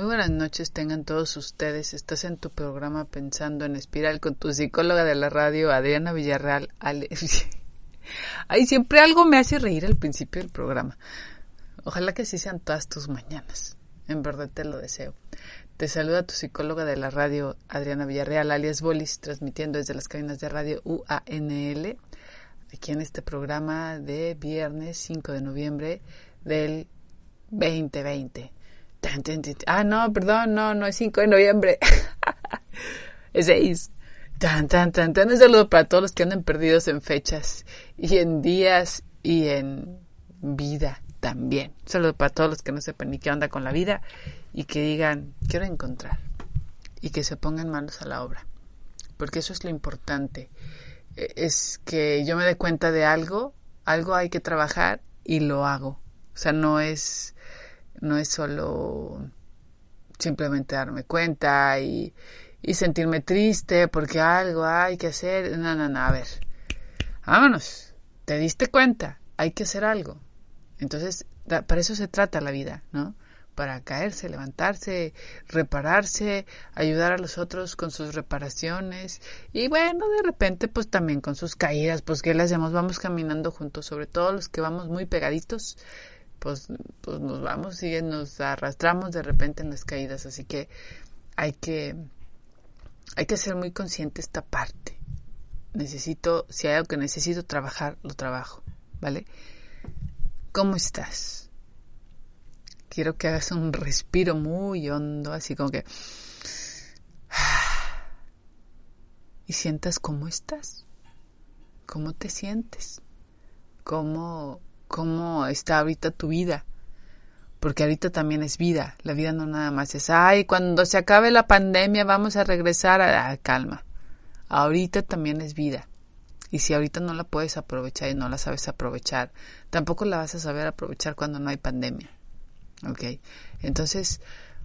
Muy buenas noches tengan todos ustedes. Estás en tu programa Pensando en Espiral con tu psicóloga de la radio, Adriana Villarreal. Ay, siempre algo me hace reír al principio del programa. Ojalá que así sean todas tus mañanas. En verdad te lo deseo. Te saluda tu psicóloga de la radio, Adriana Villarreal, alias Bolis, transmitiendo desde las cabinas de radio UANL, aquí en este programa de viernes 5 de noviembre del 2020. Ah, no, perdón, no, no es 5 de noviembre. es 6. Tan, tan, tan, tan. Un saludo para todos los que andan perdidos en fechas y en días y en vida también. Un saludo para todos los que no sepan ni qué onda con la vida y que digan, quiero encontrar. Y que se pongan manos a la obra. Porque eso es lo importante. E, es que yo me dé cuenta de algo, algo hay que trabajar y lo hago. O sea, no es no es solo simplemente darme cuenta y, y sentirme triste porque algo hay que hacer. No, no, no, a ver. Vámonos. Te diste cuenta. Hay que hacer algo. Entonces, para eso se trata la vida, ¿no? Para caerse, levantarse, repararse, ayudar a los otros con sus reparaciones y bueno, de repente pues también con sus caídas, pues ¿qué le hacemos? Vamos caminando juntos, sobre todo los que vamos muy pegaditos, pues, pues nos vamos y nos arrastramos de repente en las caídas. Así que hay que, hay que ser muy consciente esta parte. Necesito, si hay algo que necesito trabajar, lo trabajo, ¿vale? ¿Cómo estás? Quiero que hagas un respiro muy hondo, así como que... Y sientas cómo estás, cómo te sientes, cómo cómo está ahorita tu vida. Porque ahorita también es vida. La vida no nada más es, ay, cuando se acabe la pandemia vamos a regresar a, calma. Ahorita también es vida. Y si ahorita no la puedes aprovechar y no la sabes aprovechar, tampoco la vas a saber aprovechar cuando no hay pandemia. ¿Ok? Entonces,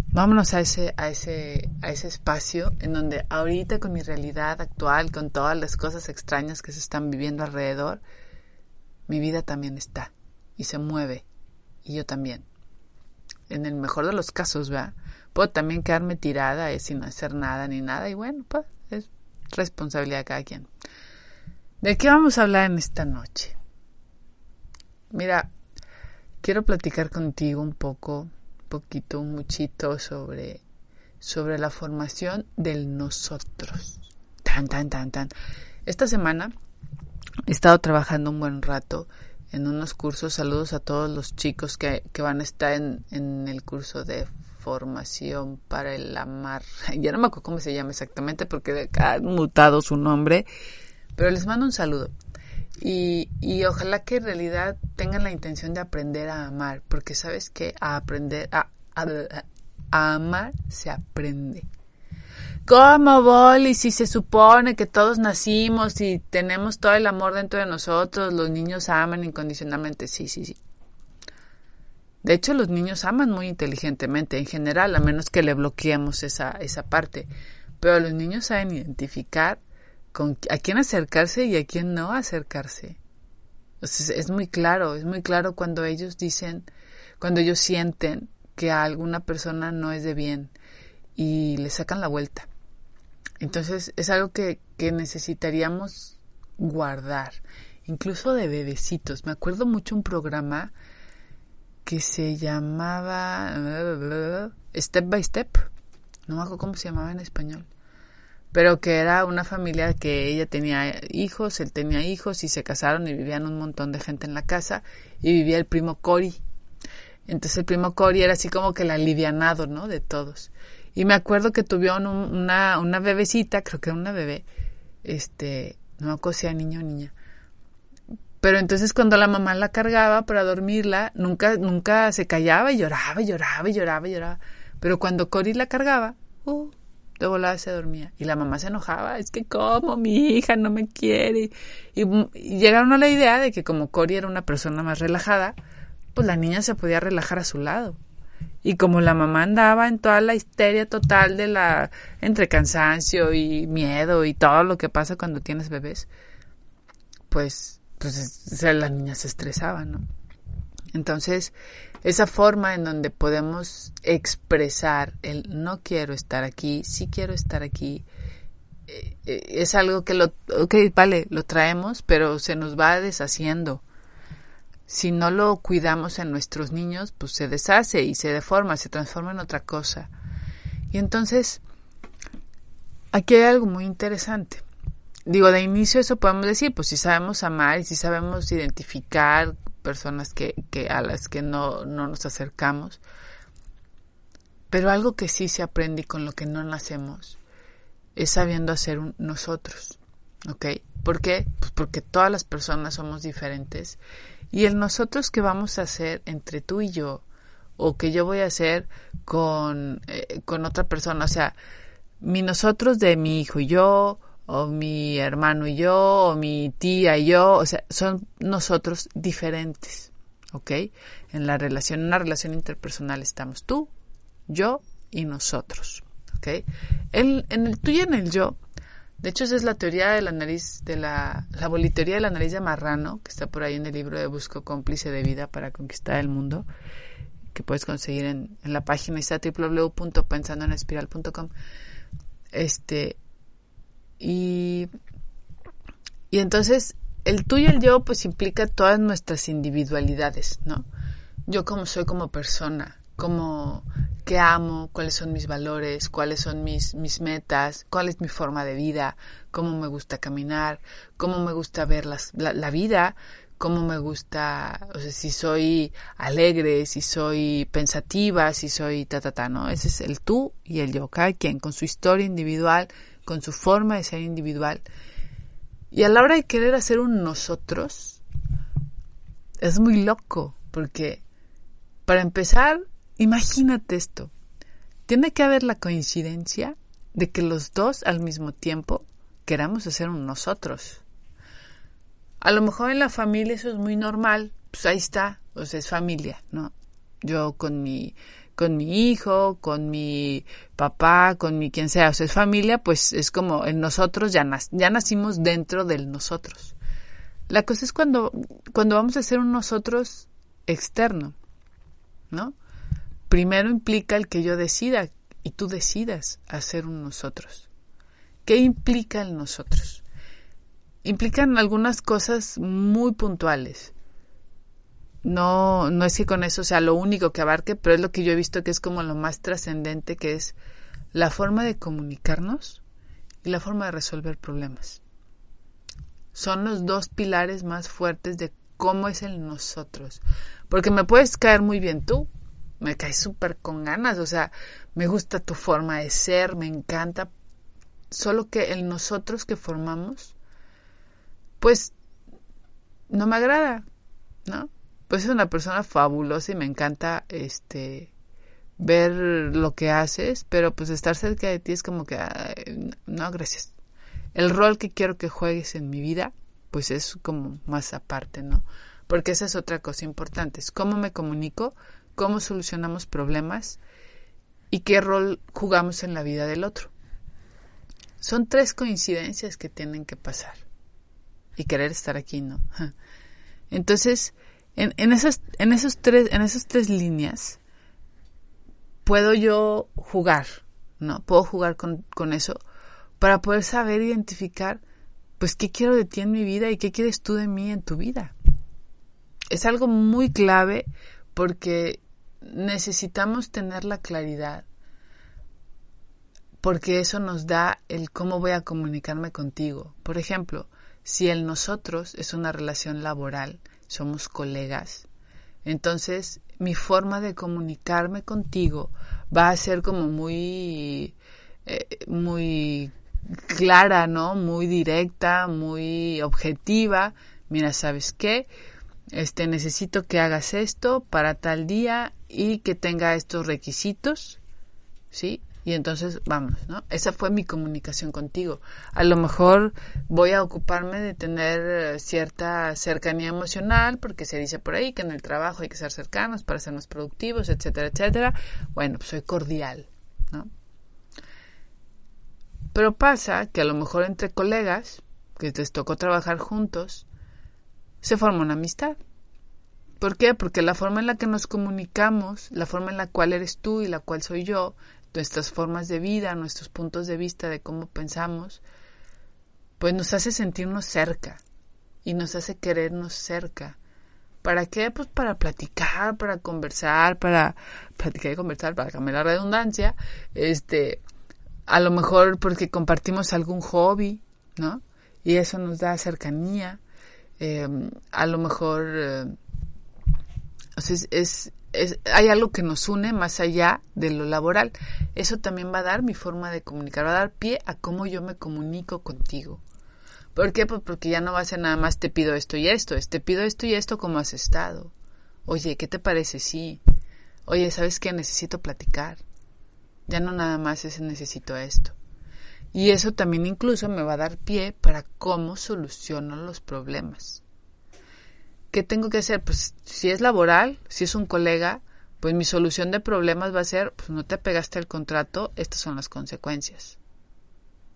vámonos a ese, a ese, a ese espacio en donde ahorita con mi realidad actual, con todas las cosas extrañas que se están viviendo alrededor, mi vida también está y se mueve y yo también. En el mejor de los casos, ¿verdad? Puedo también quedarme tirada eh, sin hacer nada ni nada y bueno, pues es responsabilidad de cada quien. ¿De qué vamos a hablar en esta noche? Mira, quiero platicar contigo un poco, poquito, un muchito sobre, sobre la formación del nosotros. Tan, tan, tan, tan. Esta semana He estado trabajando un buen rato en unos cursos. Saludos a todos los chicos que, que van a estar en, en, el curso de formación para el amar. Ya no me acuerdo cómo se llama exactamente porque ha mutado su nombre, pero les mando un saludo. Y, y ojalá que en realidad tengan la intención de aprender a amar, porque sabes que a aprender, a, a amar se aprende. ¿Cómo, Boli? Si se supone que todos nacimos y tenemos todo el amor dentro de nosotros, los niños aman incondicionalmente. Sí, sí, sí. De hecho, los niños aman muy inteligentemente en general, a menos que le bloqueemos esa, esa parte. Pero los niños saben identificar con, a quién acercarse y a quién no acercarse. es muy claro, es muy claro cuando ellos dicen, cuando ellos sienten que a alguna persona no es de bien y le sacan la vuelta. Entonces es algo que, que necesitaríamos guardar, incluso de bebecitos. Me acuerdo mucho un programa que se llamaba Step by Step, no me acuerdo cómo se llamaba en español, pero que era una familia que ella tenía hijos, él tenía hijos y se casaron y vivían un montón de gente en la casa y vivía el primo Cory. Entonces el primo Cory era así como que el alivianado, ¿no? De todos. Y me acuerdo que tuvieron una, una bebecita, creo que era una bebé, este, no me niño o niña. Pero entonces cuando la mamá la cargaba para dormirla, nunca, nunca se callaba y lloraba lloraba lloraba lloraba. Pero cuando Cory la cargaba, uh, de volada se dormía. Y la mamá se enojaba, es que como mi hija no me quiere. Y, y, llegaron a la idea de que como Cory era una persona más relajada, pues la niña se podía relajar a su lado. Y como la mamá andaba en toda la histeria total de la entre cansancio y miedo y todo lo que pasa cuando tienes bebés, pues, pues la niña se estresaba, ¿no? Entonces, esa forma en donde podemos expresar el no quiero estar aquí, sí quiero estar aquí, eh, eh, es algo que lo, ok, vale, lo traemos, pero se nos va deshaciendo si no lo cuidamos en nuestros niños, pues se deshace y se deforma, se transforma en otra cosa. Y entonces, aquí hay algo muy interesante. Digo, de inicio eso podemos decir, pues si sabemos amar y si sabemos identificar personas que, que a las que no, no nos acercamos, pero algo que sí se aprende y con lo que no nacemos es sabiendo hacer nosotros, ¿ok? ¿Por qué? Pues porque todas las personas somos diferentes y el nosotros que vamos a hacer entre tú y yo, o que yo voy a hacer con, eh, con otra persona, o sea, mi nosotros de mi hijo y yo, o mi hermano y yo, o mi tía y yo, o sea, son nosotros diferentes, ¿ok? En la relación, en una relación interpersonal estamos tú, yo y nosotros, ¿ok? En, en el tú y en el yo de hecho, esa es la teoría de la nariz, de la, la bolitería de la nariz de marrano, que está por ahí en el libro de Busco cómplice de vida para conquistar el mundo, que puedes conseguir en, en la página está www.pensandoenespiral.com. Este, y, y entonces el tú y el yo pues implica todas nuestras individualidades, ¿no? Yo como soy como persona, como qué amo, cuáles son mis valores, cuáles son mis, mis metas, cuál es mi forma de vida, cómo me gusta caminar, cómo me gusta ver las, la, la, vida, cómo me gusta, o sea, si soy alegre, si soy pensativa, si soy ta, ta, ta, ¿no? Ese es el tú y el yo, cada quien con su historia individual, con su forma de ser individual. Y a la hora de querer hacer un nosotros, es muy loco, porque para empezar, Imagínate esto. Tiene que haber la coincidencia de que los dos al mismo tiempo queramos hacer un nosotros. A lo mejor en la familia eso es muy normal, pues ahí está, o sea, es familia, ¿no? Yo con mi con mi hijo, con mi papá, con mi quien sea, o sea, es familia, pues es como en nosotros ya, ya nacimos dentro del nosotros. La cosa es cuando, cuando vamos a hacer un nosotros externo, ¿no? Primero implica el que yo decida y tú decidas hacer un nosotros. ¿Qué implica el nosotros? Implican algunas cosas muy puntuales. No, no es que con eso sea lo único que abarque, pero es lo que yo he visto que es como lo más trascendente, que es la forma de comunicarnos y la forma de resolver problemas. Son los dos pilares más fuertes de cómo es el nosotros. Porque me puedes caer muy bien tú, me caes súper con ganas, o sea, me gusta tu forma de ser, me encanta, solo que el nosotros que formamos, pues no me agrada, ¿no? Pues es una persona fabulosa y me encanta este ver lo que haces, pero pues estar cerca de ti es como que no, gracias. El rol que quiero que juegues en mi vida, pues es como más aparte, ¿no? Porque esa es otra cosa importante, es cómo me comunico cómo solucionamos problemas y qué rol jugamos en la vida del otro. Son tres coincidencias que tienen que pasar y querer estar aquí, ¿no? Entonces, en, en, esas, en, esos tres, en esas tres líneas puedo yo jugar, ¿no? Puedo jugar con, con eso para poder saber identificar, pues, qué quiero de ti en mi vida y qué quieres tú de mí en tu vida. Es algo muy clave porque necesitamos tener la claridad porque eso nos da el cómo voy a comunicarme contigo. Por ejemplo, si el nosotros es una relación laboral, somos colegas, entonces mi forma de comunicarme contigo va a ser como muy, eh, muy clara, ¿no? Muy directa, muy objetiva. Mira, ¿sabes qué? Este, necesito que hagas esto para tal día y que tenga estos requisitos ¿sí? Y entonces vamos, ¿no? Esa fue mi comunicación contigo. A lo mejor voy a ocuparme de tener eh, cierta cercanía emocional, porque se dice por ahí que en el trabajo hay que ser cercanos para ser más productivos, etcétera, etcétera. Bueno, pues soy cordial, ¿no? Pero pasa que a lo mejor entre colegas, que les tocó trabajar juntos, se forma una amistad. ¿Por qué? Porque la forma en la que nos comunicamos, la forma en la cual eres tú y la cual soy yo, nuestras formas de vida, nuestros puntos de vista de cómo pensamos, pues nos hace sentirnos cerca y nos hace querernos cerca. ¿Para qué? Pues para platicar, para conversar, para platicar y conversar, para cambiar la redundancia, este, a lo mejor porque compartimos algún hobby, ¿no? Y eso nos da cercanía. Eh, a lo mejor eh, o sea, es, es, hay algo que nos une más allá de lo laboral. Eso también va a dar mi forma de comunicar, va a dar pie a cómo yo me comunico contigo. ¿Por qué? Pues porque ya no va a ser nada más te pido esto y esto, es te pido esto y esto como has estado. Oye, ¿qué te parece? Sí. Oye, ¿sabes qué? Necesito platicar. Ya no nada más es necesito esto. Y eso también incluso me va a dar pie para cómo soluciono los problemas. ¿Qué tengo que hacer? Pues si es laboral, si es un colega, pues mi solución de problemas va a ser, pues no te pegaste el contrato, estas son las consecuencias.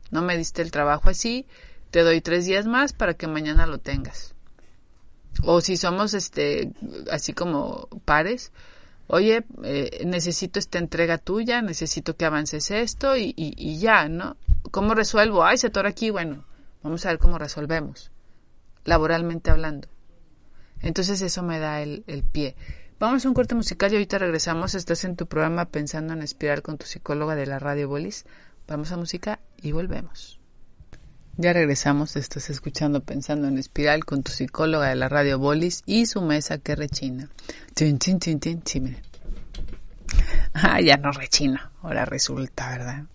No me diste el trabajo así, te doy tres días más para que mañana lo tengas. O si somos este así como pares, oye, eh, necesito esta entrega tuya, necesito que avances esto y, ya, ¿no? ¿Cómo resuelvo? Ay, se atora aquí, bueno, vamos a ver cómo resolvemos, laboralmente hablando. Entonces eso me da el, el pie. Vamos a un corte musical y ahorita regresamos. Estás en tu programa Pensando en Espiral con tu psicóloga de la Radio Bolis. Vamos a música y volvemos. Ya regresamos, estás escuchando Pensando en Espiral con tu psicóloga de la Radio Bolis y su mesa que rechina. Tin, tin, tin, sí, miren. Ah, ya no rechina, ahora resulta, ¿verdad?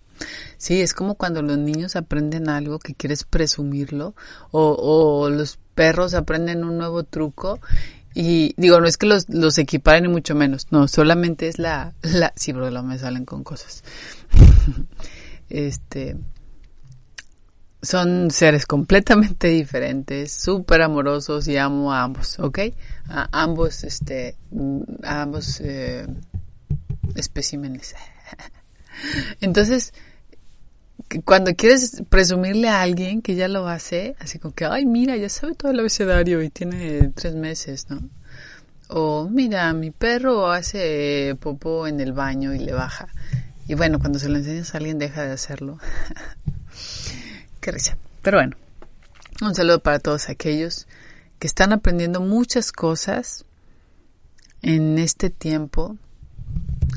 Sí, es como cuando los niños aprenden algo que quieres presumirlo o, o los perros aprenden un nuevo truco y digo, no es que los, los equiparen ni mucho menos, no, solamente es la, la, sí, pero no me salen con cosas. este, son seres completamente diferentes, súper amorosos y amo a ambos, ¿ok? A ambos, este, a ambos eh, especímenes. Entonces, cuando quieres presumirle a alguien que ya lo hace, así como que, ay, mira, ya sabe todo el abecedario y tiene tres meses, ¿no? O, mira, mi perro hace popo en el baño y le baja. Y bueno, cuando se lo enseñas a alguien deja de hacerlo. Qué risa. Pero bueno, un saludo para todos aquellos que están aprendiendo muchas cosas en este tiempo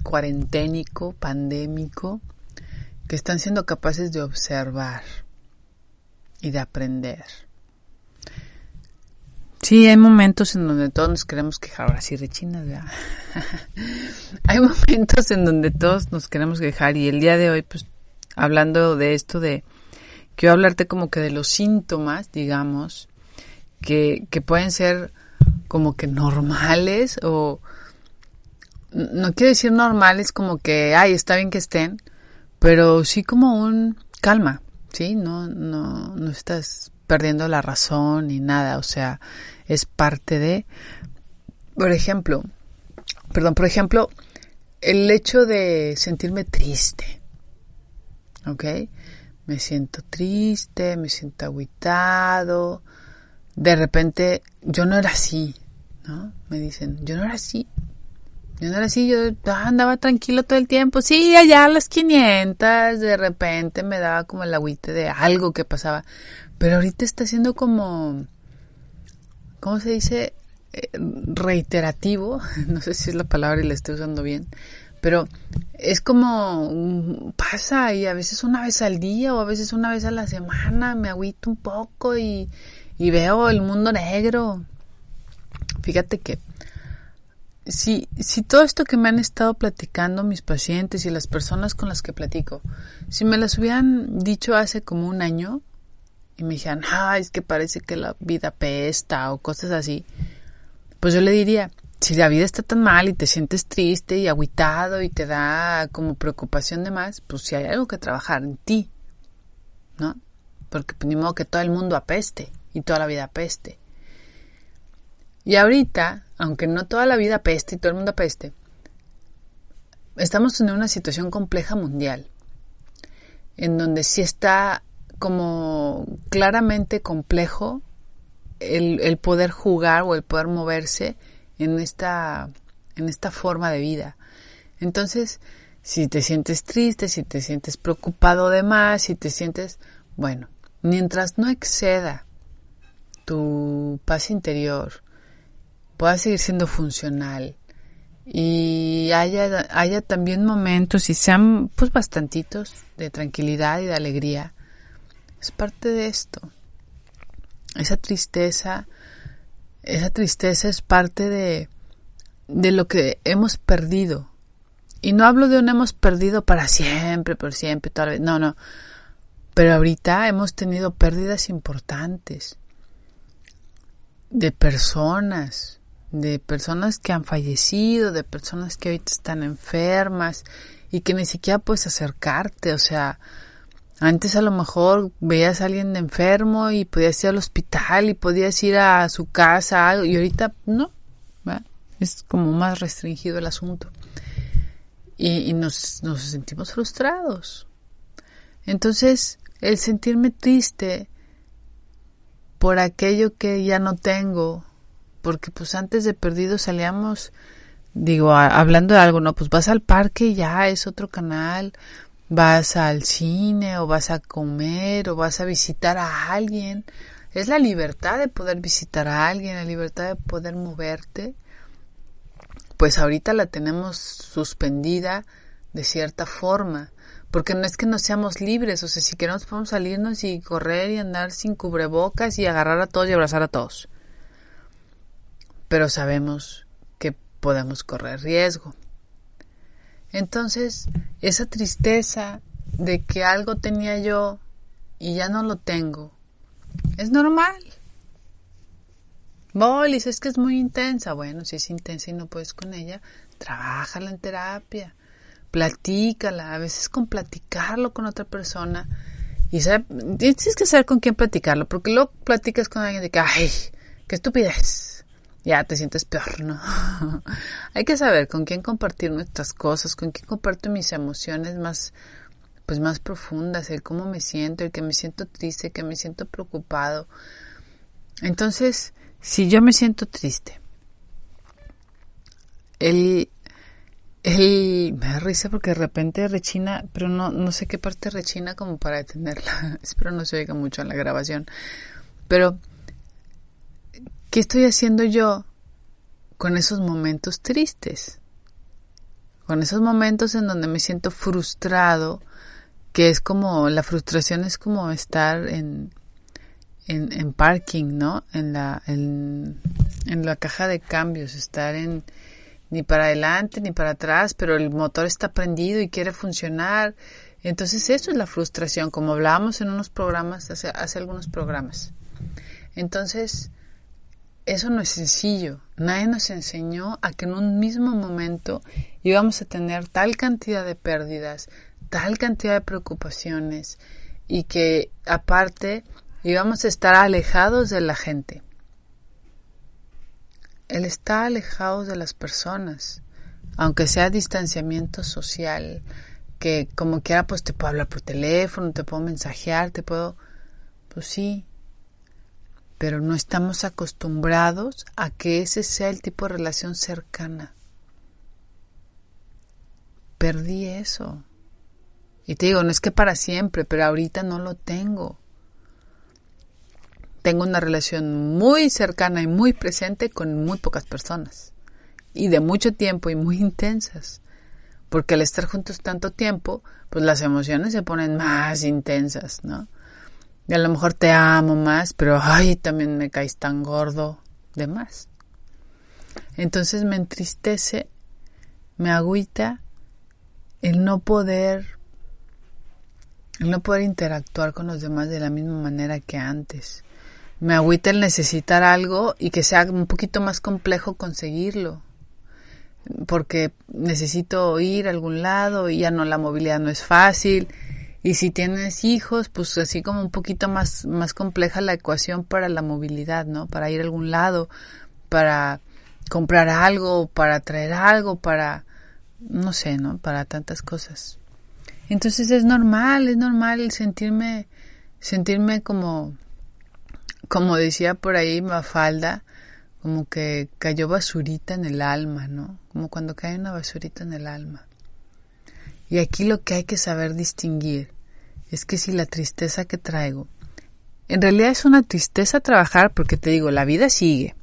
cuarenténico, pandémico, que están siendo capaces de observar y de aprender. Sí, hay momentos en donde todos nos queremos quejar, ahora sí, rechinas, hay momentos en donde todos nos queremos quejar y el día de hoy, pues, hablando de esto de, quiero hablarte como que de los síntomas, digamos, que, que pueden ser como que normales o, no quiero decir normales como que, ay, está bien que estén, pero sí como un calma, ¿sí? No, no, no estás perdiendo la razón ni nada, o sea, es parte de, por ejemplo, perdón, por ejemplo, el hecho de sentirme triste, ¿ok? Me siento triste, me siento aguitado, de repente yo no era así, ¿no? Me dicen, yo no era así, no era así, yo andaba tranquilo todo el tiempo. Sí, allá a las 500, de repente me daba como el agüite de algo que pasaba. Pero ahorita está siendo como, ¿cómo se dice? Eh, reiterativo. No sé si es la palabra y la estoy usando bien. Pero es como pasa y a veces una vez al día o a veces una vez a la semana me agüito un poco y, y veo el mundo negro. Fíjate que si, si todo esto que me han estado platicando mis pacientes y las personas con las que platico, si me las hubieran dicho hace como un año y me dijeran, ah, es que parece que la vida pesta o cosas así, pues yo le diría, si la vida está tan mal y te sientes triste y aguitado y te da como preocupación de más, pues si hay algo que trabajar en ti, ¿no? Porque pues, ni modo que todo el mundo apeste y toda la vida apeste. Y ahorita, aunque no toda la vida apeste y todo el mundo apeste, estamos en una situación compleja mundial, en donde sí está como claramente complejo el, el poder jugar o el poder moverse en esta, en esta forma de vida. Entonces, si te sientes triste, si te sientes preocupado de más, si te sientes, bueno, mientras no exceda tu paz interior, pueda seguir siendo funcional y haya, haya también momentos y sean pues bastantitos de tranquilidad y de alegría, es parte de esto. Esa tristeza esa tristeza es parte de, de lo que hemos perdido. Y no hablo de un hemos perdido para siempre, por siempre, toda vez. No, no. Pero ahorita hemos tenido pérdidas importantes de personas, de personas que han fallecido, de personas que ahorita están enfermas y que ni siquiera puedes acercarte. O sea, antes a lo mejor veías a alguien enfermo y podías ir al hospital y podías ir a su casa y ahorita no, es como más restringido el asunto. Y, nos, nos sentimos frustrados. Entonces, el sentirme triste por aquello que ya no tengo, porque pues antes de perdido salíamos, digo, hablando de algo, no, pues vas al parque y ya es otro canal, vas al cine o vas a comer o vas a visitar a alguien. Es la libertad de poder visitar a alguien, la libertad de poder moverte. Pues ahorita la tenemos suspendida de cierta forma, porque no es que no seamos libres, o sea, si queremos podemos salirnos y correr y andar sin cubrebocas y agarrar a todos y abrazar a todos. Pero sabemos que podemos correr riesgo. Entonces, esa tristeza de que algo tenía yo y ya no lo tengo, es normal. Bolis, es que es muy intensa. Bueno, si es intensa y no puedes con ella, trabájala en terapia, platícala. A veces con platicarlo con otra persona. Y tienes que saber con quién platicarlo, porque luego platicas con alguien de que, ay, qué estupidez ya te sientes peor, ¿no? Hay que saber con quién compartir nuestras cosas, con quién comparto mis emociones más, pues más profundas, el cómo me siento, el que me siento triste, el que me siento preocupado. Entonces, si yo me siento triste, él, él me da risa porque de repente rechina, pero no, no sé qué parte rechina como para detenerla. Espero no se oiga mucho en la grabación. Pero ¿Qué estoy haciendo yo con esos momentos tristes? Con esos momentos en donde me siento frustrado, que es como, la frustración es como estar en, en, parking, ¿no? En la, en, en la caja de cambios, estar en, ni para adelante ni para atrás, pero el motor está prendido y quiere funcionar. Entonces eso es la frustración, como hablábamos en unos programas, hace, hace algunos programas. Entonces, eso no es sencillo. Nadie nos enseñó a que en un mismo momento íbamos a tener tal cantidad de pérdidas, tal cantidad de preocupaciones y que aparte íbamos a estar alejados de la gente. Él está alejado de las personas, aunque sea distanciamiento social, que como quiera pues te puedo hablar por teléfono, te puedo mensajear, te puedo... Pues sí, pero no estamos acostumbrados a que ese sea el tipo de relación cercana. Perdí eso. Y te digo, no es que para siempre, pero ahorita no lo tengo. Tengo una relación muy cercana y muy presente con muy pocas personas. Y de mucho tiempo y muy intensas. Porque al estar juntos tanto tiempo, pues las emociones se ponen más intensas, ¿no? Y a lo mejor te amo más, pero ay, también me caes tan gordo de más. Entonces me entristece, me agüita el no poder el no poder interactuar con los demás de la misma manera que antes. Me agüita el necesitar algo y que sea un poquito más complejo conseguirlo. porque necesito ir a algún lado y ya no la movilidad no es fácil. Y si tienes hijos, pues así como un poquito más, más compleja la ecuación para la movilidad, ¿no? Para ir a algún lado, para comprar algo, para traer algo, para, no sé, ¿no? Para tantas cosas. Entonces es normal, es normal sentirme, sentirme como, como decía por ahí Mafalda, como que cayó basurita en el alma, ¿no? Como cuando cae una basurita en el alma. Y aquí lo que hay que saber distinguir es que si la tristeza que traigo, en realidad es una tristeza trabajar porque te digo, la vida sigue.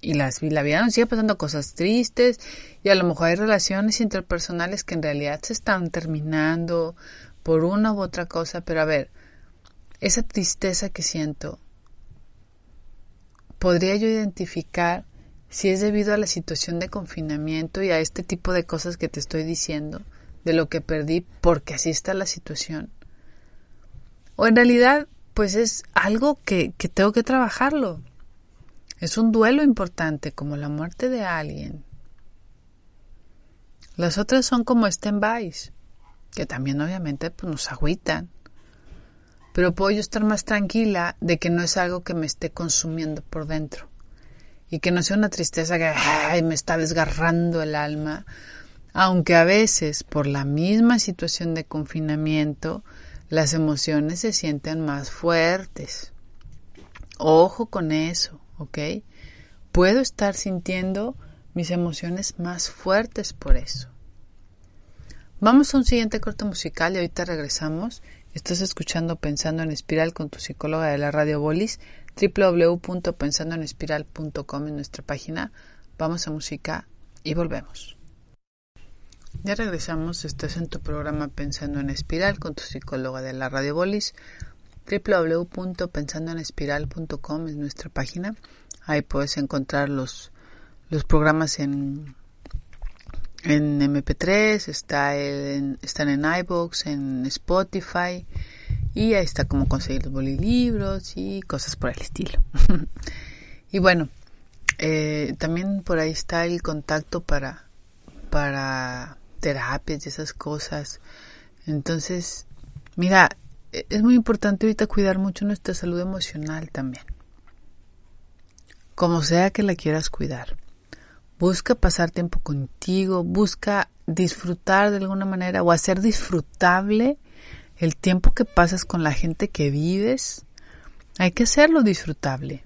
Y las, la vida nos sigue pasando cosas tristes y a lo mejor hay relaciones interpersonales que en realidad se están terminando por una u otra cosa, pero a ver, esa tristeza que siento, podría yo identificar si es debido a la situación de confinamiento y a este tipo de cosas que te estoy diciendo, de lo que perdí porque así está la situación. O en realidad, pues es algo que, que tengo que trabajarlo. Es un duelo importante, como la muerte de alguien. Las otras son como stand-bys, que también obviamente pues, nos agüitan pero puedo yo estar más tranquila de que no es algo que me esté consumiendo por dentro y que no sea una tristeza que me está desgarrando el alma, aunque a veces por la misma situación de confinamiento las emociones se sienten más fuertes. Ojo con eso, ¿ok? Puedo estar sintiendo mis emociones más fuertes por eso. Vamos a un siguiente corto musical y ahorita regresamos Estás escuchando Pensando en Espiral con tu psicóloga de la radio Bolis, www.pensandoenespiral.com en nuestra página. Vamos a música y volvemos. Ya regresamos, estás en tu programa Pensando en Espiral con tu psicóloga de la radio Bolis, www.pensandoenespiral.com es nuestra página. Ahí puedes encontrar los, los programas en en MP3, está en, están en iBox, en Spotify y ahí está cómo conseguir los bolilibros y cosas por el estilo. y bueno, eh, también por ahí está el contacto para, para terapias y esas cosas. Entonces, mira, e, es muy importante ahorita cuidar mucho nuestra salud emocional también. Como sea que la quieras cuidar. Busca pasar tiempo contigo, busca disfrutar de alguna manera o hacer disfrutable el tiempo que pasas con la gente que vives. Hay que hacerlo disfrutable.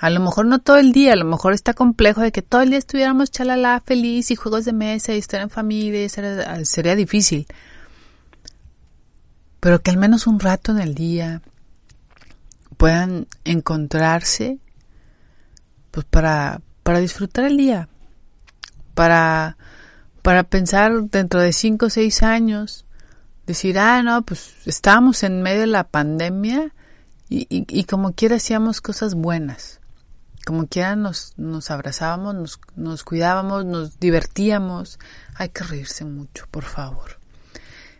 A lo mejor no todo el día, a lo mejor está complejo de que todo el día estuviéramos chalala, feliz y juegos de mesa y estar en familia, sería, sería difícil. Pero que al menos un rato en el día puedan encontrarse pues para, para disfrutar el día, para, para pensar dentro de cinco o seis años, decir, ah, no, pues estábamos en medio de la pandemia y, y, como quiera hacíamos cosas buenas, como quiera nos, nos abrazábamos, nos, nos cuidábamos, nos divertíamos, hay que reírse mucho, por favor.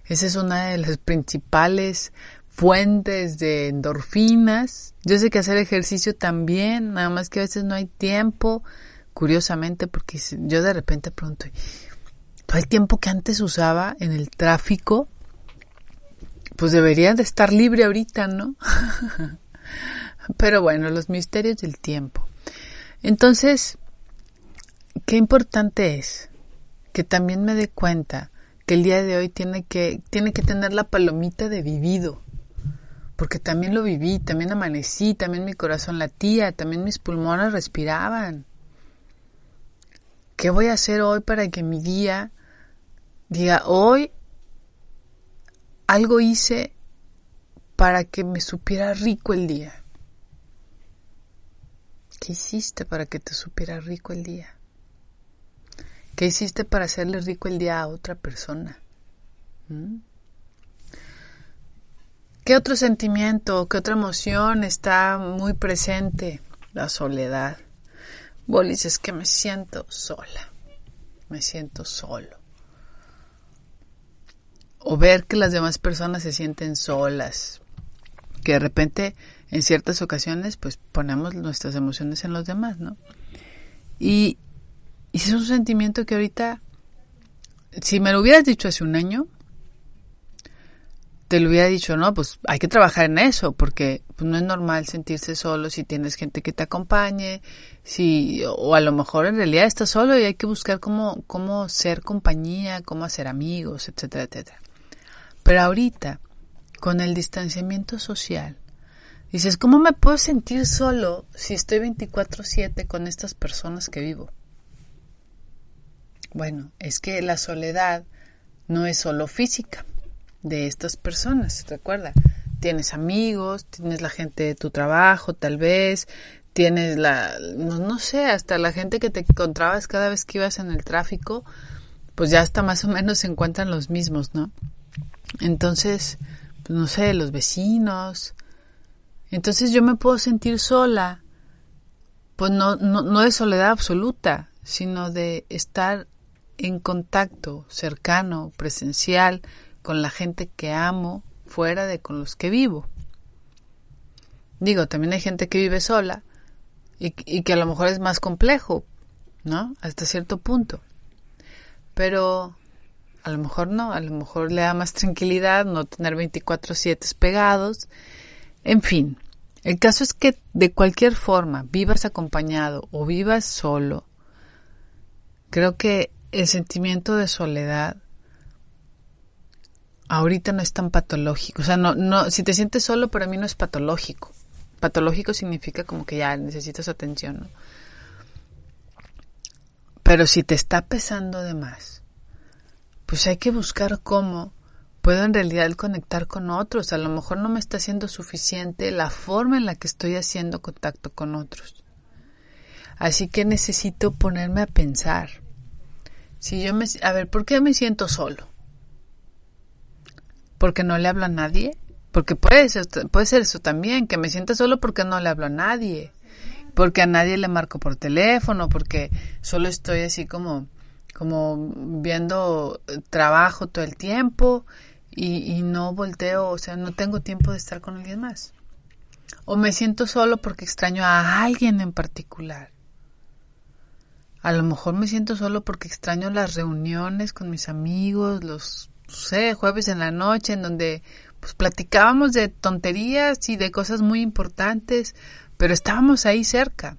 Esa es una de las principales fuentes de endorfinas. Yo sé que hacer ejercicio también, nada más que a veces no hay tiempo, curiosamente, porque yo de repente pregunto, todo el tiempo que antes usaba en el tráfico, pues debería de estar libre ahorita, ¿no? Pero bueno, los misterios del tiempo. Entonces, qué importante es que también me dé cuenta que el día de hoy tiene que, tiene que tener la palomita de vivido porque también lo viví, también amanecí, también mi corazón latía, también mis pulmones respiraban. ¿Qué voy a hacer hoy para que mi día diga, hoy algo hice para que me supiera rico el día? ¿Qué hiciste para que te supiera rico el día? ¿Qué hiciste para hacerle rico el día a otra persona? ¿Mm? ¿Qué otro sentimiento, qué otra emoción está muy presente? La soledad. Bolis, es que me siento sola, me siento solo. O ver que las demás personas se sienten solas, que de repente en ciertas ocasiones pues ponemos nuestras emociones en los demás, ¿no? Y, Y es un sentimiento que ahorita, si me lo hubieras dicho hace un año, te lo hubiera dicho, no, pues hay que trabajar en eso, porque pues, no es normal sentirse solo si tienes gente que te acompañe, si, o a lo mejor en realidad estás solo y hay que buscar cómo, cómo ser compañía, cómo hacer amigos, etcétera, etcétera. Pero ahorita, con el distanciamiento social, dices, ¿cómo me puedo sentir solo si estoy 24/7 con estas personas que vivo? Bueno, es que la soledad no es solo física de estas personas. Recuerda, tienes amigos, tienes la gente de tu trabajo, tal vez, tienes la, no, sé, hasta la gente que te encontrabas cada vez que ibas en el tráfico, pues ya hasta más o menos se encuentran los mismos, ¿no? Entonces, pues no sé, los vecinos. Entonces yo me puedo sentir sola, pues no, no, no de soledad absoluta, sino de estar en contacto cercano, presencial, con la gente que amo fuera de con los que vivo. Digo, también hay gente que vive sola y, que a lo mejor es más complejo, ¿no? Hasta cierto punto. Pero a lo mejor no, a lo mejor le da más tranquilidad no tener 24/7 pegados. En fin, el caso es que de cualquier forma, vivas acompañado o vivas solo, creo que el sentimiento de soledad ahorita no es tan patológico. O sea, no, no, si te sientes solo, para mí no es patológico. Patológico significa como que ya necesitas atención, ¿no? Pero si te está pesando de más, pues hay que buscar cómo puedo en realidad conectar con otros. A lo mejor no me está siendo suficiente la forma en la que estoy haciendo contacto con otros. Así que necesito ponerme a pensar. Si yo me, a ver, ¿por qué me siento solo? porque no le hablo a nadie. Porque puede ser, puede ser eso también, que me sienta solo porque no le hablo a nadie. Porque a nadie le marco por teléfono, porque solo estoy así como, como viendo trabajo todo el tiempo y, y no volteo, o sea, no tengo tiempo de estar con alguien más. O me siento solo porque extraño a alguien en particular. A lo mejor me siento solo porque extraño las reuniones con mis amigos, los jueves en la noche, en donde pues platicábamos de tonterías y de cosas muy importantes, pero estábamos ahí cerca.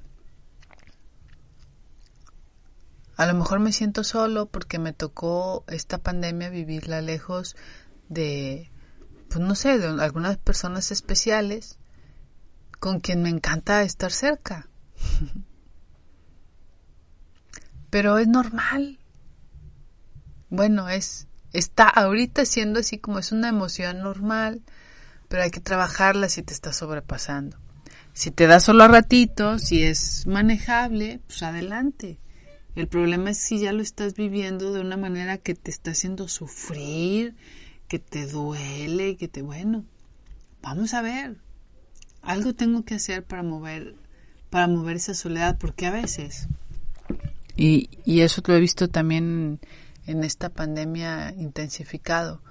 A lo mejor me siento solo porque me tocó esta pandemia vivirla lejos de, pues no sé, de algunas personas especiales con quien me encanta estar cerca. Pero es normal. Bueno, es está ahorita siendo así como es una emoción normal, pero hay que trabajarla si te está sobrepasando. Si te da solo a ratito, si es manejable, pues adelante. El problema es si ya lo estás viviendo de una manera que te está haciendo sufrir, que te duele, que te, bueno, vamos a ver. Algo tengo que hacer para mover, para mover esa soledad, porque a veces, y, y eso lo he visto también en esta pandemia intensificado.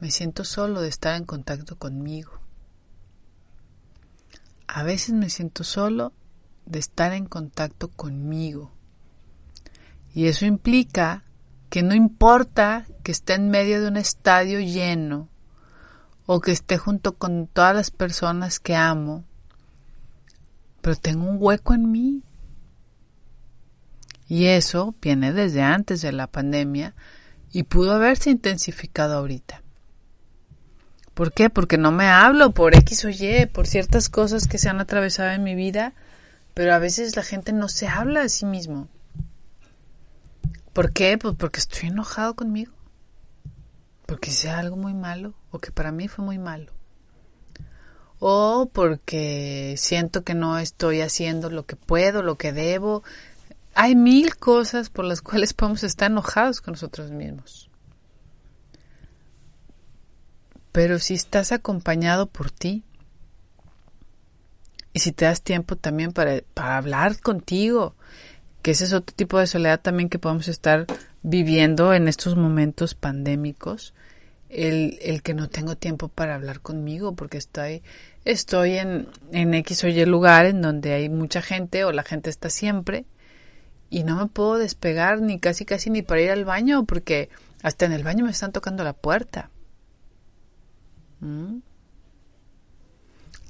Me siento solo de estar en contacto conmigo. A veces me siento solo de estar en contacto conmigo. Y eso implica que no importa que esté en medio de un estadio lleno o que esté junto con todas las personas que amo, pero tengo un hueco en mí y eso viene desde antes de la pandemia y pudo haberse intensificado ahorita. ¿Por qué? Porque no me hablo por X o Y, por ciertas cosas que se han atravesado en mi vida, pero a veces la gente no se habla a sí mismo. ¿Por qué? Pues porque estoy enojado conmigo. Porque sea algo muy malo o que para mí fue muy malo. O porque siento que no estoy haciendo lo que puedo, lo que debo, hay mil cosas por las cuales podemos estar enojados con nosotros mismos. Pero si estás acompañado por ti, y si te das tiempo también para, hablar contigo, que ese es otro tipo de soledad también que podemos estar viviendo en estos momentos pandémicos, el, el, que no tengo tiempo para hablar conmigo porque estoy, estoy en, en X o Y lugar en donde hay mucha gente o la gente está siempre y no me puedo despegar ni casi casi ni para ir al baño porque hasta en el baño me están tocando la puerta. ¿Mm?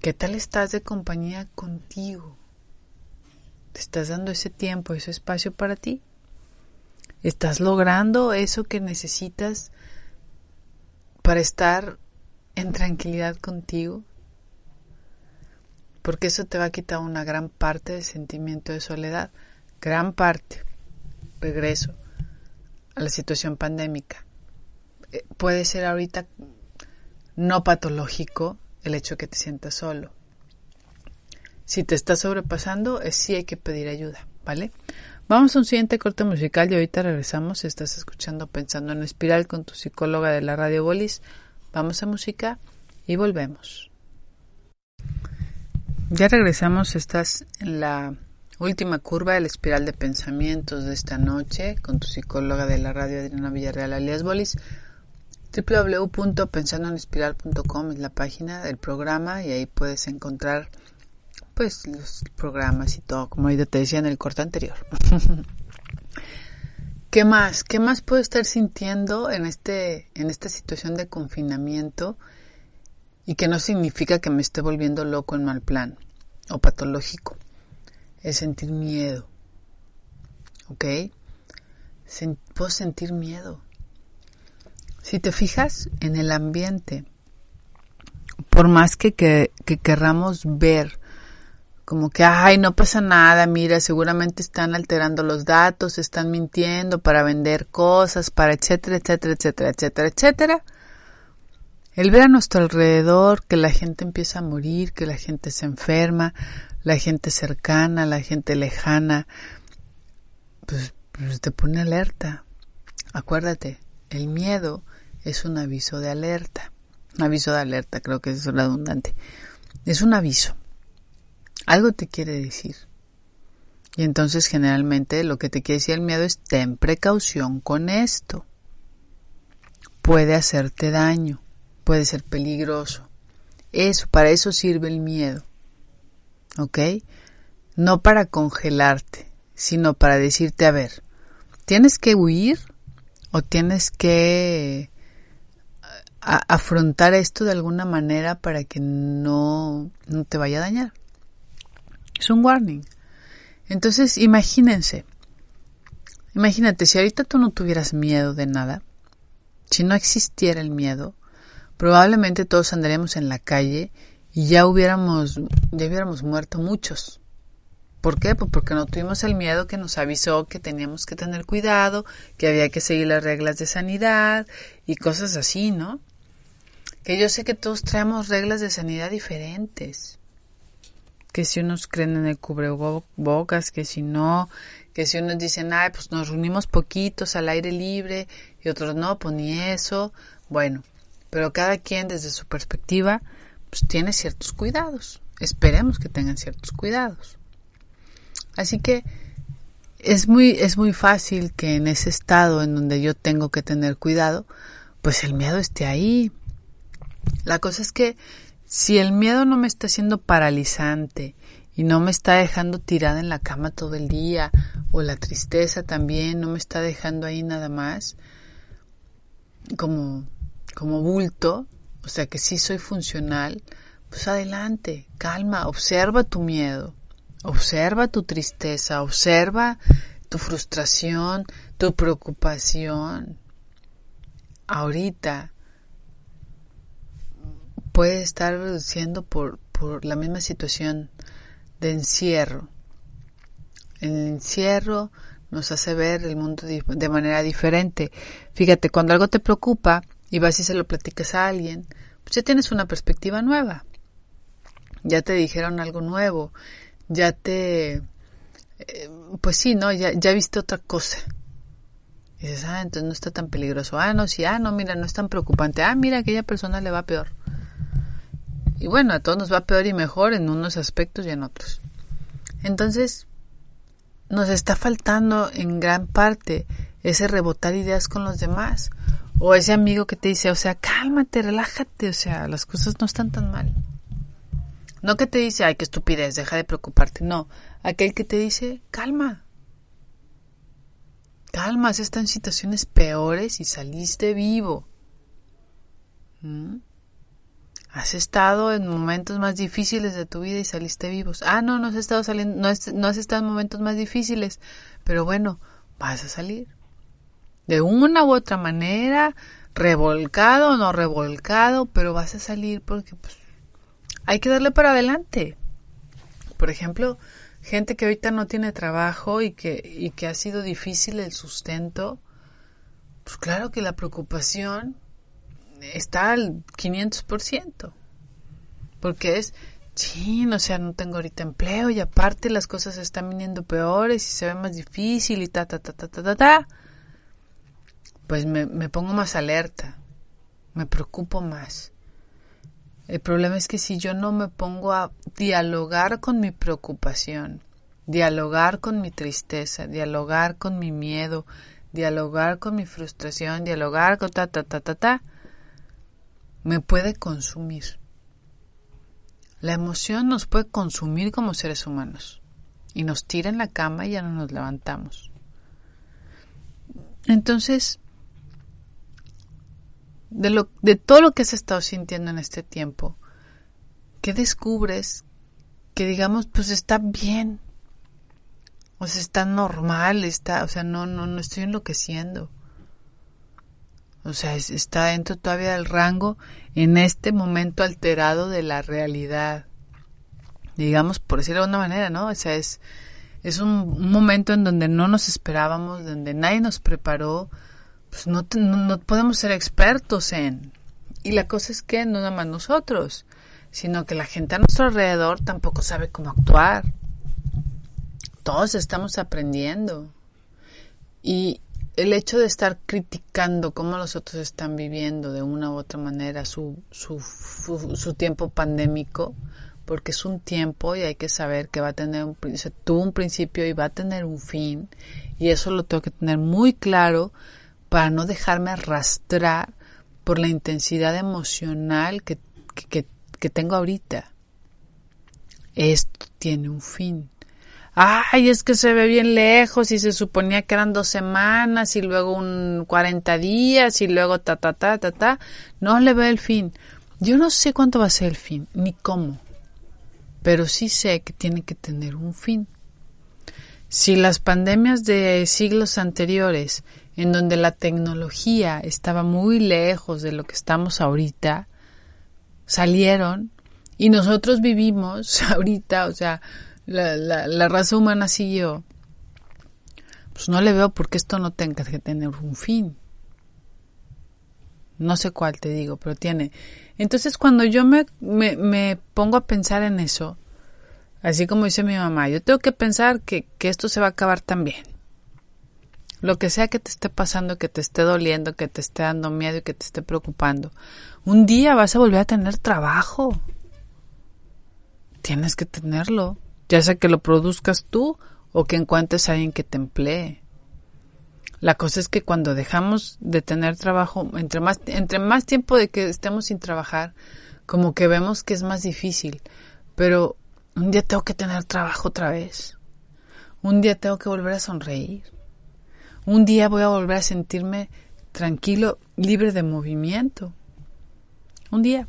¿Qué tal estás de compañía contigo? ¿Te estás dando ese tiempo, ese espacio para ti? ¿Estás logrando eso que necesitas para estar en tranquilidad contigo? Porque eso te va a quitar una gran parte del sentimiento de soledad gran parte, regreso a la situación pandémica, eh, puede ser ahorita no patológico el hecho que te sientas solo. Si te estás sobrepasando, es sí hay que pedir ayuda, ¿vale? Vamos a un siguiente corte musical y ahorita regresamos. Estás escuchando Pensando en Espiral con tu psicóloga de la Radio Bolis. Vamos a música y volvemos. Ya regresamos, estás en la Última curva de la espiral de pensamientos de esta noche con tu psicóloga de la radio Adriana Villarreal alias Bolis. www.pensandoenespiral.com es la página del programa y ahí puedes encontrar pues los programas y todo, como ya te decía en el corte anterior. ¿Qué más? ¿Qué más puedo estar sintiendo en este en esta situación de confinamiento y que no significa que me esté volviendo loco en mal plan o patológico? es sentir miedo. ¿Ok? puedo sentir miedo. Si te fijas en el ambiente, por más que, que, que querramos ver como que, ay, no pasa nada, mira, seguramente están alterando los datos, están mintiendo para vender cosas, para etcétera, etcétera, etcétera, etcétera, etcétera. El ver a nuestro alrededor que la gente empieza a morir, que la gente se enferma, la gente cercana, la gente lejana, pues, pues, te pone alerta. Acuérdate, el miedo es un aviso de alerta. Un aviso de alerta, creo que es redundante. Es un aviso. Algo te quiere decir. Y entonces generalmente lo que te quiere decir el miedo es ten precaución con esto. Puede hacerte daño, puede ser peligroso. Eso, para eso sirve el miedo. ¿ok? No para congelarte, sino para decirte, a ver, tienes que huir o tienes que afrontar esto de alguna manera para que no, no te vaya a dañar. Es un warning. Entonces, imagínense, imagínate, si ahorita tú no tuvieras miedo de nada, si no existiera el miedo, probablemente todos andaríamos en la calle y ya hubiéramos, ya hubiéramos muerto muchos. ¿Por qué? Pues porque no tuvimos el miedo que nos avisó que teníamos que tener cuidado, que había que seguir las reglas de sanidad y cosas así, ¿no? Que yo sé que todos traemos reglas de sanidad diferentes. Que si unos creen en el cubrebocas, que si no, que si unos dicen, ay, pues nos reunimos poquitos al aire libre y otros no, pues ni eso. Bueno, pero cada quien desde su perspectiva pues tiene ciertos cuidados. Esperemos que tengan ciertos cuidados. Así que es muy, es muy fácil que en ese estado en donde yo tengo que tener cuidado, pues el miedo esté ahí. La cosa es que si el miedo no me está haciendo paralizante y no me está dejando tirada en la cama todo el día, o la tristeza también no me está dejando ahí nada más, como, como bulto, o sea que sí soy funcional, pues adelante, calma, observa tu miedo, observa tu tristeza, observa tu frustración, tu preocupación. Ahorita puede estar siendo por, por la misma situación de encierro. El encierro nos hace ver el mundo de manera diferente. Fíjate, cuando algo te preocupa, y vas y se lo platicas a alguien, pues ya tienes una perspectiva nueva. Ya te dijeron algo nuevo, ya te... Eh, pues sí, ¿no? Ya, ya viste otra cosa. Y dices, ah, entonces no está tan peligroso. Ah, no, sí, ah, no, mira, no es tan preocupante. Ah, mira, aquella persona le va peor. Y bueno, a todos nos va peor y mejor en unos aspectos y en otros. Entonces, nos está faltando en gran parte ese rebotar ideas con los demás. O ese amigo que te dice, o sea, cálmate, relájate, o sea, las cosas no están tan mal. No que te dice, ay, qué estupidez, deja de preocuparte. No, aquel que te dice, calma, Calma, has estado en situaciones peores y saliste vivo. ¿Mm? Has estado en momentos más difíciles de tu vida y saliste vivos. Ah, no, no has estado saliendo, no has, no has estado en momentos más difíciles, pero bueno, vas a salir. De una u otra manera, revolcado o no revolcado, pero vas a salir porque pues, hay que darle para adelante. Por ejemplo, gente que ahorita no tiene trabajo y que, y que ha sido difícil el sustento, pues claro que la preocupación está al 500%. Porque es, sí, o sea, no tengo ahorita empleo y aparte las cosas están viniendo peores y se ve más difícil y ta, ta, ta, ta, ta, ta, ta. Pues me, me pongo más alerta, me preocupo más. El problema es que si yo no me pongo a dialogar con mi preocupación, dialogar con mi tristeza, dialogar con mi miedo, dialogar con mi frustración, dialogar con ta, ta, ta, ta, ta, me puede consumir. La emoción nos puede consumir como seres humanos y nos tira en la cama y ya no nos levantamos. Entonces, de, lo, de todo lo que has estado sintiendo en este tiempo, ¿qué descubres que digamos, pues está bien? O sea, está normal, está, o sea, no, no, no estoy enloqueciendo. O sea, está dentro todavía del rango en este momento alterado de la realidad. Digamos, por decirlo de alguna manera, ¿no? O sea, es, es un, momento en donde no nos esperábamos, donde nadie nos preparó, pues no, no, podemos ser expertos en. Y la cosa es que no nada más nosotros, sino que la gente a nuestro alrededor tampoco sabe cómo actuar. Todos estamos aprendiendo. Y, el hecho de estar criticando cómo los otros están viviendo de una u otra manera su, su, su, tiempo pandémico, porque es un tiempo y hay que saber que va a tener un, tuvo un principio y va a tener un fin, y eso lo tengo que tener muy claro para no dejarme arrastrar por la intensidad emocional que, que, que tengo ahorita. Esto tiene un fin ay, es que se ve bien lejos y se suponía que eran dos semanas y luego un 40 días y luego ta, ta, ta, ta, ta. No le veo el fin. Yo no sé cuánto va a ser el fin, ni cómo, pero sí sé que tiene que tener un fin. Si las pandemias de siglos anteriores, en donde la tecnología estaba muy lejos de lo que estamos ahorita, salieron y nosotros vivimos ahorita, o sea, la, la, la raza humana siguió, pues no le veo por qué esto no tenga que tener un fin. No sé cuál te digo, pero tiene. Entonces cuando yo me, me, me pongo a pensar en eso, así como dice mi mamá, yo tengo que pensar que, que esto se va a acabar también. Lo que sea que te esté pasando, que te esté doliendo, que te esté dando miedo y que te esté preocupando, un día vas a volver a tener trabajo. Tienes que tenerlo ya sea que lo produzcas tú o que encuentres a alguien que te emplee. La cosa es que cuando dejamos de tener trabajo, entre más, entre más tiempo de que estemos sin trabajar, como que vemos que es más difícil. Pero un día tengo que tener trabajo otra vez. Un día tengo que volver a sonreír. Un día voy a volver a sentirme tranquilo, libre de movimiento. Un día.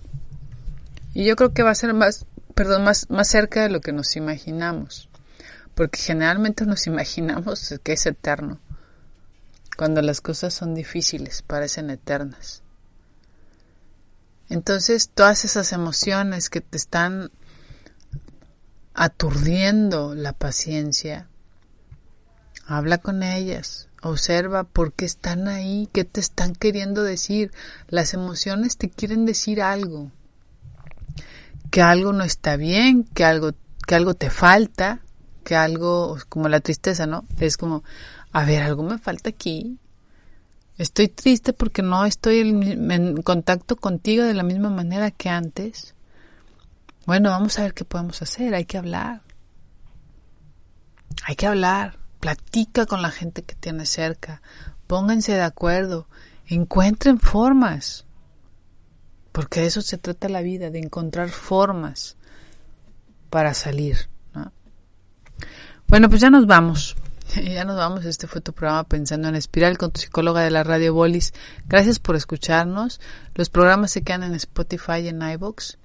Y yo creo que va a ser más perdón, más, más cerca de lo que nos imaginamos. Porque generalmente nos imaginamos que es eterno. Cuando las cosas son difíciles, parecen eternas. Entonces, todas esas emociones que te están aturdiendo la paciencia, habla con ellas, observa por qué están ahí, qué te están queriendo decir. Las emociones te quieren decir algo que algo no está bien, que algo, que algo te falta, que algo, como la tristeza, ¿no? Es como, a ver, algo me falta aquí. Estoy triste porque no estoy en, contacto contigo de la misma manera que antes. Bueno, vamos a ver qué podemos hacer. Hay que hablar. Hay que hablar. Platica con la gente que tiene cerca. Pónganse de acuerdo. Encuentren formas porque de eso se trata la vida, de encontrar formas para salir. Bueno, pues ya nos vamos. ya nos vamos. Este fue tu programa Pensando en Espiral con tu psicóloga de la radio Bolis. Gracias por escucharnos. Los programas se quedan en Spotify y en iBox.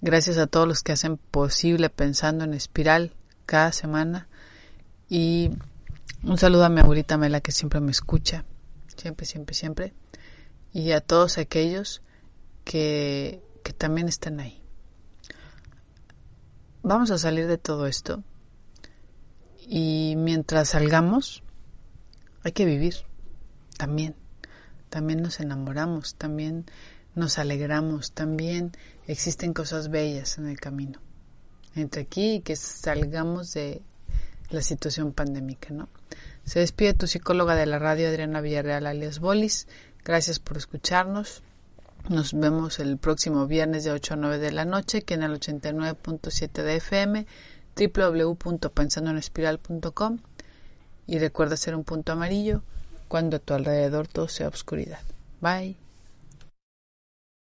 Gracias a todos los que hacen posible Pensando en Espiral cada semana. Y un saludo a mi abuelita Mela que siempre me escucha. Siempre, siempre, siempre. Y a todos aquellos que, que también están ahí. Vamos a salir de todo esto y mientras salgamos, hay que vivir también. También nos enamoramos, también nos alegramos, también existen cosas bellas en el camino. Entre aquí y que salgamos de la situación pandémica, ¿no? Se despide tu psicóloga de la radio, Adriana Villarreal, alias Bolis. Gracias por escucharnos. Nos vemos el próximo viernes de 8 a 9 de la noche, que en el 89.7 de FM www.pensandoenespiral.com y recuerda ser un punto amarillo cuando a tu alrededor todo sea oscuridad. Bye.